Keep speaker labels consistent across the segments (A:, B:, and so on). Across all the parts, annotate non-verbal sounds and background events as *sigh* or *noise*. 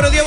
A: amor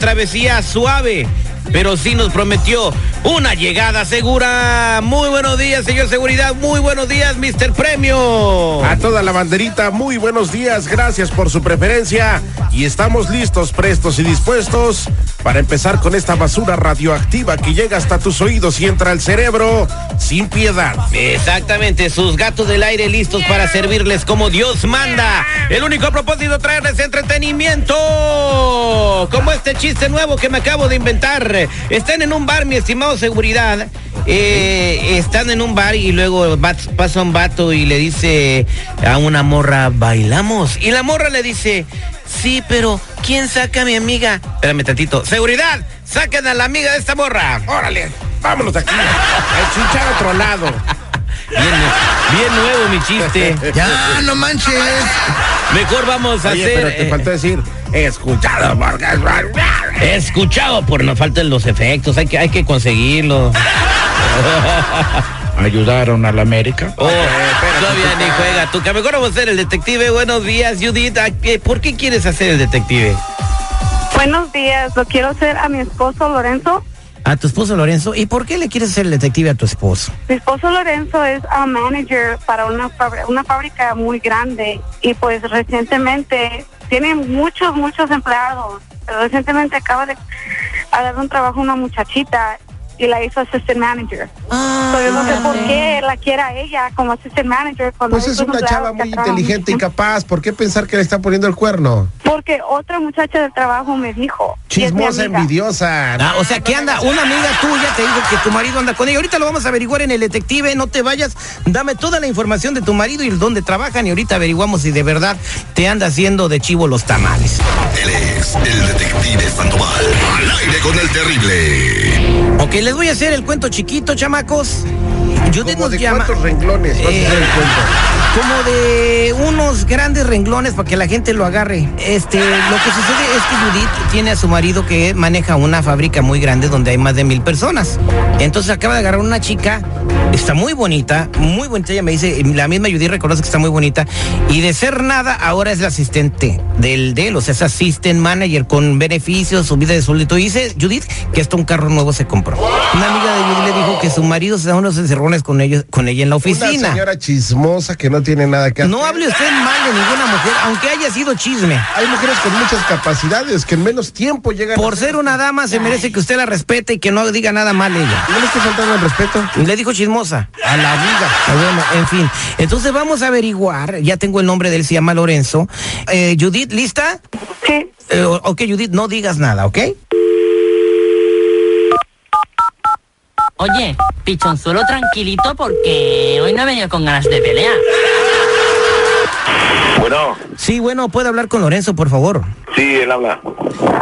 A: travesía suave, pero sí nos prometió una llegada segura. Muy buenos días, señor Seguridad. Muy buenos días, Mr. Premio.
B: A toda la banderita, muy buenos días, gracias por su preferencia y estamos listos, prestos y dispuestos para empezar con esta basura radioactiva que llega hasta tus oídos y entra al cerebro sin piedad.
A: Exactamente, sus gatos del aire listos para servirles como Dios manda. El único propósito traerles entretenimiento. Como este chiste nuevo que me acabo de inventar. Están en un bar, mi estimado seguridad. Eh, están en un bar y luego pasa un vato y le dice a una morra, bailamos. Y la morra le dice, sí, pero ¿quién saca a mi amiga? Espérame tantito. Seguridad, saquen a la amiga de esta morra.
B: Órale, vámonos aquí, a otro lado. *laughs*
A: Bien, mi chiste. *laughs*
C: Ya, no manches.
A: Mejor vamos a
B: Oye,
A: hacer.
B: pero te
A: eh,
B: faltó decir, escuchado porque es...
A: Escuchado, por nos faltan los efectos, hay que, hay que conseguirlos. *laughs*
C: ¿Ayudaron a la América?
A: Oh, todavía ni juega. Tú, que mejor vamos a ser el detective. Buenos días, Judith. ¿A qué- ¿Por qué quieres hacer el detective?
D: Buenos días, lo quiero hacer a mi esposo Lorenzo.
A: A tu esposo Lorenzo. ¿Y por qué le quieres el detective a tu esposo?
D: Mi esposo Lorenzo es un manager para una, una fábrica muy grande y pues recientemente tiene muchos, muchos empleados. Pero recientemente acaba de a dar un trabajo a una muchachita y la hizo assistant manager. So, yo no sé por qué la quiere a ella como assistant manager. cuando
B: Pues es una chava muy inteligente y *laughs* capaz. ¿Por qué pensar que le está poniendo el cuerno?
D: Porque otra muchacha del trabajo me dijo.
B: Chismosa, envidiosa.
A: Ah, o sea, que anda, una amiga tuya te dijo que tu marido anda con ella. Ahorita lo vamos a averiguar en el detective, no te vayas. Dame toda la información de tu marido y el dónde trabajan y ahorita averiguamos si de verdad te anda haciendo de chivo los tamales.
E: Él es el detective Sandoval. Al aire con el terrible.
A: Ok, les voy a hacer el cuento chiquito, chamacos. Judith
B: ¿Cómo
A: nos
B: de
A: llama.
B: cuántos renglones vas a
A: Eh,
B: hacer el cuento?
A: Como de unos grandes renglones para que la gente lo agarre. Este, lo que sucede es que Judith tiene a su marido que maneja una fábrica muy grande donde hay más de mil personas. Entonces acaba de agarrar una chica, está muy bonita, muy bonita. Ella me dice, la misma Judith reconoce que está muy bonita. Y de ser nada, ahora es la asistente del de él, o sea, es assistant manager con beneficios, subida de sueldo. Y dice Judith que hasta un carro nuevo se compró. Una amiga de Judith le dijo que su marido se da unos encerrones con ellos, con ella en la
B: Una
A: oficina.
B: señora chismosa que no tiene nada que hacer.
A: No hable usted mal de ninguna mujer, aunque haya sido chisme.
B: Hay mujeres con muchas capacidades que en menos tiempo llegan
A: Por
B: a
A: ser una dama se merece que usted la respete y que no diga nada mal ella.
B: No le estoy faltando el respeto
A: Le dijo chismosa.
B: a la.
A: Ah, Bueno, en fin. Entonces vamos a averiguar. Ya tengo el nombre de él, se llama Lorenzo. Eh, Judith, ¿lista?
D: Sí,
A: Eh, ok, Judith, no digas nada, ¿ok?
F: Oye, pichonzuelo tranquilito porque hoy no he venido con ganas de pelear.
G: Bueno,
A: Sí, bueno, ¿puede hablar con Lorenzo, por favor?
G: sí, él habla.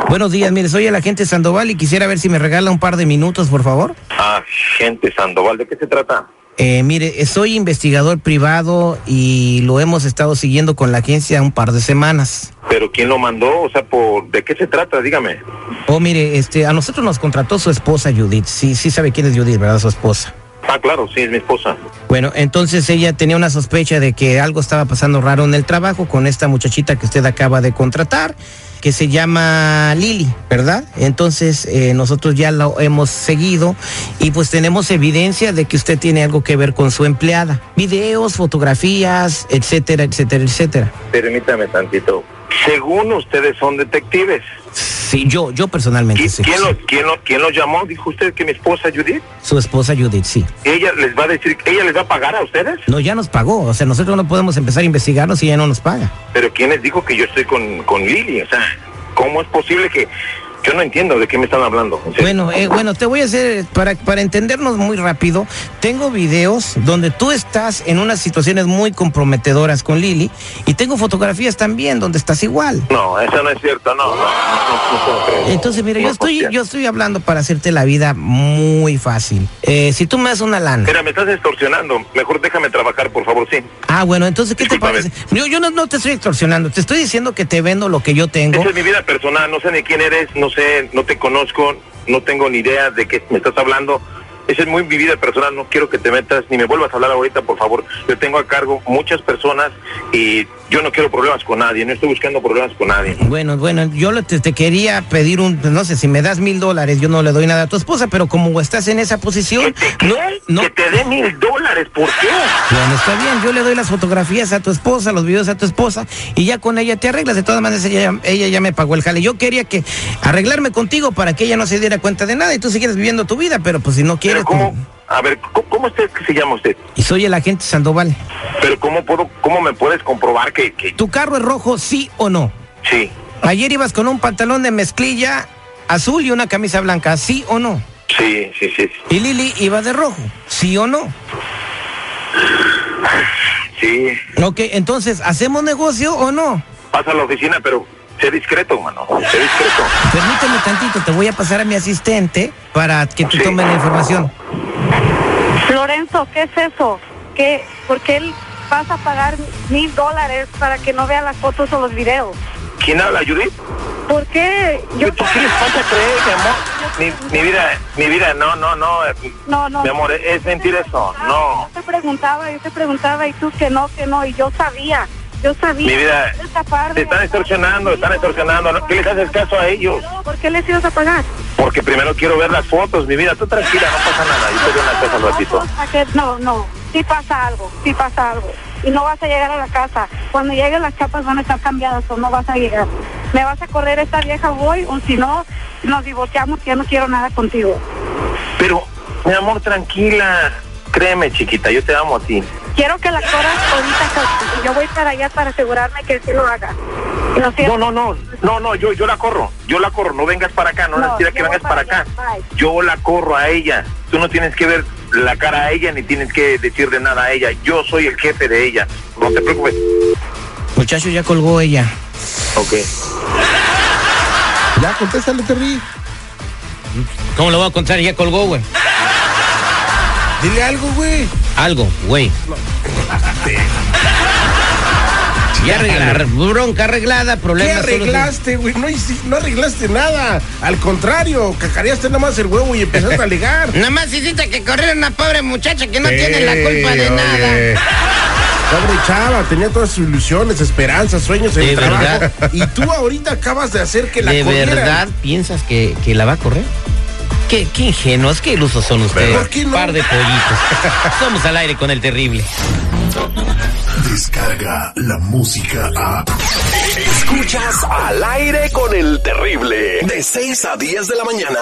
A: Buenos días, mire, soy el agente Sandoval y quisiera ver si me regala un par de minutos, por favor.
G: Ah, gente Sandoval, ¿de qué se trata?
A: Eh, mire, eh, soy investigador privado y lo hemos estado siguiendo con la agencia un par de semanas.
G: ¿Pero quién lo mandó? O sea, por ¿de qué se trata? Dígame.
A: Oh, mire, este, a nosotros nos contrató su esposa Judith. Sí, sí sabe quién es Judith, ¿verdad? Su esposa.
G: Ah, claro, sí, es mi esposa.
A: Bueno, entonces ella tenía una sospecha de que algo estaba pasando raro en el trabajo con esta muchachita que usted acaba de contratar, que se llama Lili, ¿verdad? Entonces eh, nosotros ya lo hemos seguido y pues tenemos evidencia de que usted tiene algo que ver con su empleada. Videos, fotografías, etcétera, etcétera, etcétera.
G: Permítame tantito. Según ustedes son detectives.
A: Sí, yo, yo personalmente
G: ¿Qui-
A: sí.
G: ¿Quién, lo, quién, lo, ¿Quién lo llamó? Dijo usted que mi esposa Judith.
A: Su esposa Judith, sí.
G: Ella les va a decir, ella les va a pagar a ustedes.
A: No, ya nos pagó. O sea, nosotros no podemos empezar a investigarnos si ella no nos paga.
G: Pero ¿quién les dijo que yo estoy con, con Lili? O sea, ¿cómo es posible que yo no entiendo de qué me están hablando?
A: Bueno, eh, bueno, te voy a hacer, para, para entendernos muy rápido, tengo videos donde tú estás en unas situaciones muy comprometedoras con Lili y tengo fotografías también donde estás igual.
G: No, eso no es cierto, no, no, no.
A: Entonces, mira, yo estoy, yo estoy hablando para hacerte la vida muy fácil. Eh, si tú me das una lana.
G: Mira, me estás extorsionando. Mejor déjame trabajar, por favor, sí.
A: Ah, bueno, entonces, ¿qué te parece? Yo, yo no, no te estoy extorsionando, te estoy diciendo que te vendo lo que yo tengo.
G: Esa es mi vida personal, no sé ni quién eres, no sé, no te conozco, no tengo ni idea de qué me estás hablando. Esa es muy mi vida personal, no quiero que te metas ni me vuelvas a hablar ahorita, por favor. Yo tengo a cargo muchas personas y yo no quiero problemas con nadie, no estoy buscando problemas con nadie.
A: Bueno, bueno, yo te, te quería pedir un, no sé, si me das mil dólares, yo no le doy nada a tu esposa, pero como estás en esa posición, no, no.
G: Que te dé mil dólares, ¿por qué?
A: Bueno, está bien, yo le doy las fotografías a tu esposa, los videos a tu esposa, y ya con ella te arreglas. De todas maneras, ella, ella ya me pagó el jale. Yo quería que arreglarme contigo para que ella no se diera cuenta de nada y tú siguieras viviendo tu vida, pero pues si no quieres.
G: Pero ¿cómo? A ver, ¿cómo, usted se llama usted?
A: Y soy el agente Sandoval.
G: Pero ¿cómo puedo, cómo me puedes comprobar que, que
A: ¿Tu carro es rojo, sí o no?
G: sí?
A: Ayer ibas con un pantalón de mezclilla azul y una camisa blanca, ¿sí o no?
G: Sí, sí, sí,
A: Y Lili iba de rojo, ¿sí o no?
G: sí.
A: Ok, entonces, ¿hacemos negocio o no?
G: Pasa a la oficina, pero sé discreto, mano, sé discreto.
A: Permíteme tantito, te voy a pasar a mi asistente para que tú tomes la información.
D: Lorenzo, ¿qué es eso? ¿Qué? ¿Por qué él vas a pagar mil dólares para que no vea las fotos o los videos?
G: ¿Quién habla, Judith?
D: ¿Por qué? Yo
G: ¿Tú qué les falta creer, mi amor? Mi, mi vida, mi vida, no, no, no. eh,
D: No, no.
G: Mi amor, es mentira eso, no.
D: Yo te preguntaba, yo te preguntaba y tú que no, que no, y yo sabía, yo sabía.
G: Mi vida, te están extorsionando, están extorsionando. ¿no? ¿Qué les haces caso a ellos?
D: ¿Por qué les ibas a pagar?
G: Porque primero quiero ver las fotos, mi vida. Tú tranquila, no pasa nada. Yo te doy una cosa al ratito.
D: No, no, sí pasa algo, sí pasa algo. Y no vas a llegar a la casa. Cuando lleguen las chapas van a estar cambiadas o no vas a llegar. ¿Me vas a correr esta vieja hoy o si no, nos divorciamos que ya no quiero nada contigo?
G: Pero, mi amor, tranquila. Créeme, chiquita, yo te amo a ti.
D: Quiero que la corras ahorita. Yo voy para allá para asegurarme que sí lo haga. No,
G: No, no, no, no, no, yo, yo la corro, yo la corro, no vengas para acá, no,
D: No,
G: necesita que vengas para
D: para
G: acá.
D: bye.
G: Yo la corro a ella, tú no tienes que ver la cara a ella ni tienes que decirle nada a ella, yo soy el jefe de ella, no te preocupes.
A: Muchacho, ya colgó ella.
G: Ok.
B: Ya, contéstale, Terry.
A: ¿Cómo lo voy a contar? Ya colgó, güey.
B: Dile algo, güey.
A: Algo, güey. Ya arreglar, bronca arreglada,
B: ¿Qué
A: problema
B: arreglaste, güey? No, arreglaste nada. Al contrario, cacareaste nada más el huevo y empezaste a ligar.
A: Nada más hiciste que correr a una pobre muchacha que no
B: Sí,
A: tiene la culpa de
B: oye.
A: nada.
B: Pobre chava, tenía todas sus ilusiones, esperanzas, sueños en
A: De
B: el trabajo.
A: verdad.
B: Y tú ahorita acabas de hacer que la
A: ¿De
B: corrieran.
A: verdad piensas que, que la va a correr? ¿Qué, qué ingenuos, qué ilusos son ustedes.
B: ¿Por qué no?
A: Par de pollitos. *laughs* Somos al aire con el terrible.
H: Descarga la música a.
E: Escuchas al aire con el terrible. De 6 a 10 de la mañana.